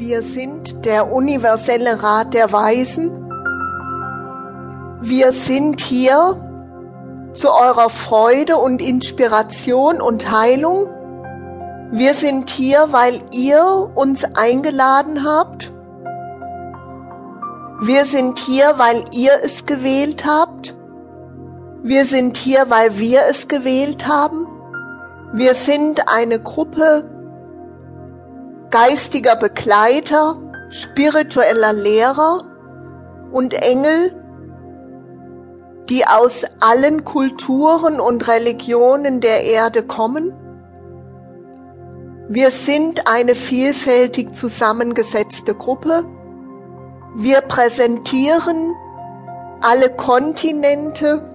Wir sind der universelle Rat der Weisen. Wir sind hier zu eurer Freude und Inspiration und Heilung. Wir sind hier, weil ihr uns eingeladen habt. Wir sind hier, weil ihr es gewählt habt. Wir sind hier, weil wir es gewählt haben. Wir sind eine Gruppe geistiger Begleiter, spiritueller Lehrer und Engel, die aus allen Kulturen und Religionen der Erde kommen. Wir sind eine vielfältig zusammengesetzte Gruppe. Wir präsentieren alle Kontinente,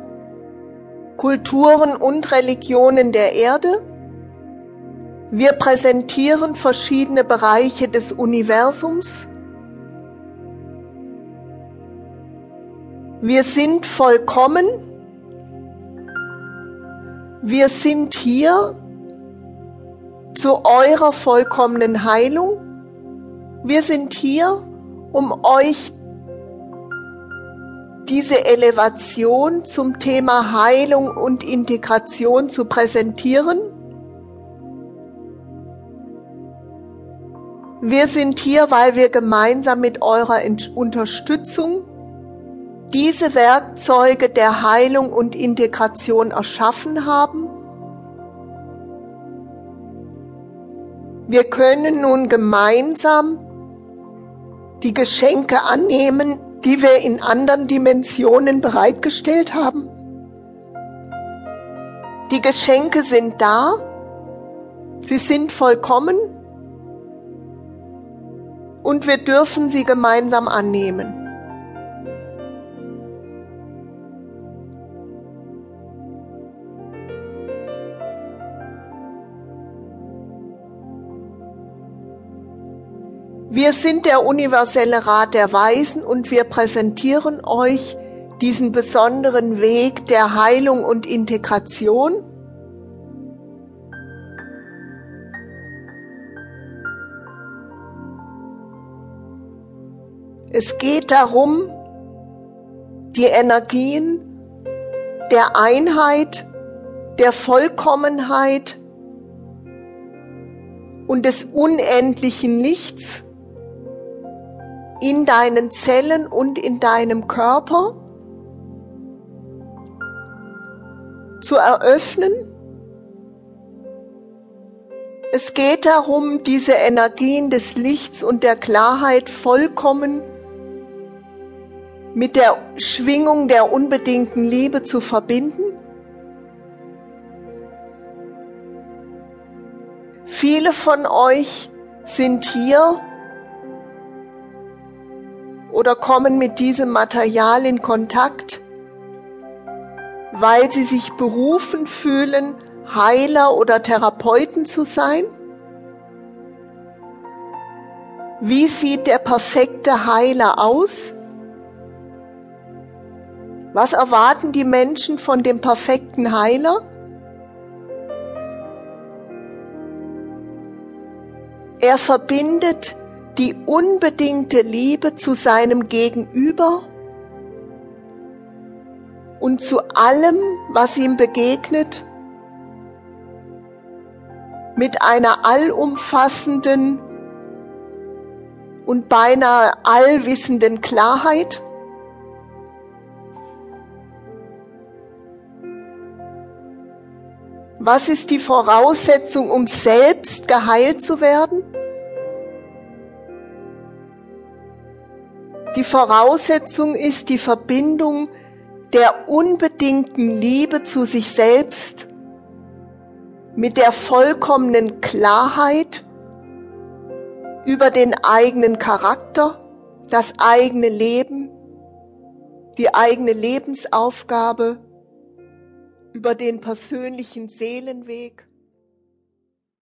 Kulturen und Religionen der Erde. Wir präsentieren verschiedene Bereiche des Universums. Wir sind vollkommen. Wir sind hier zu eurer vollkommenen Heilung. Wir sind hier, um euch diese Elevation zum Thema Heilung und Integration zu präsentieren. Wir sind hier, weil wir gemeinsam mit eurer Unterstützung diese Werkzeuge der Heilung und Integration erschaffen haben. Wir können nun gemeinsam die Geschenke annehmen, die wir in anderen Dimensionen bereitgestellt haben. Die Geschenke sind da, sie sind vollkommen und wir dürfen sie gemeinsam annehmen. Wir sind der universelle Rat der Weisen und wir präsentieren euch diesen besonderen Weg der Heilung und Integration. Es geht darum, die Energien der Einheit, der Vollkommenheit und des unendlichen Lichts in deinen Zellen und in deinem Körper zu eröffnen. Es geht darum, diese Energien des Lichts und der Klarheit vollkommen mit der Schwingung der unbedingten Liebe zu verbinden. Viele von euch sind hier oder kommen mit diesem Material in Kontakt, weil sie sich berufen fühlen, Heiler oder Therapeuten zu sein? Wie sieht der perfekte Heiler aus? Was erwarten die Menschen von dem perfekten Heiler? Er verbindet die unbedingte Liebe zu seinem Gegenüber und zu allem, was ihm begegnet, mit einer allumfassenden und beinahe allwissenden Klarheit. Was ist die Voraussetzung, um selbst geheilt zu werden? Die Voraussetzung ist die Verbindung der unbedingten Liebe zu sich selbst mit der vollkommenen Klarheit über den eigenen Charakter, das eigene Leben, die eigene Lebensaufgabe, über den persönlichen Seelenweg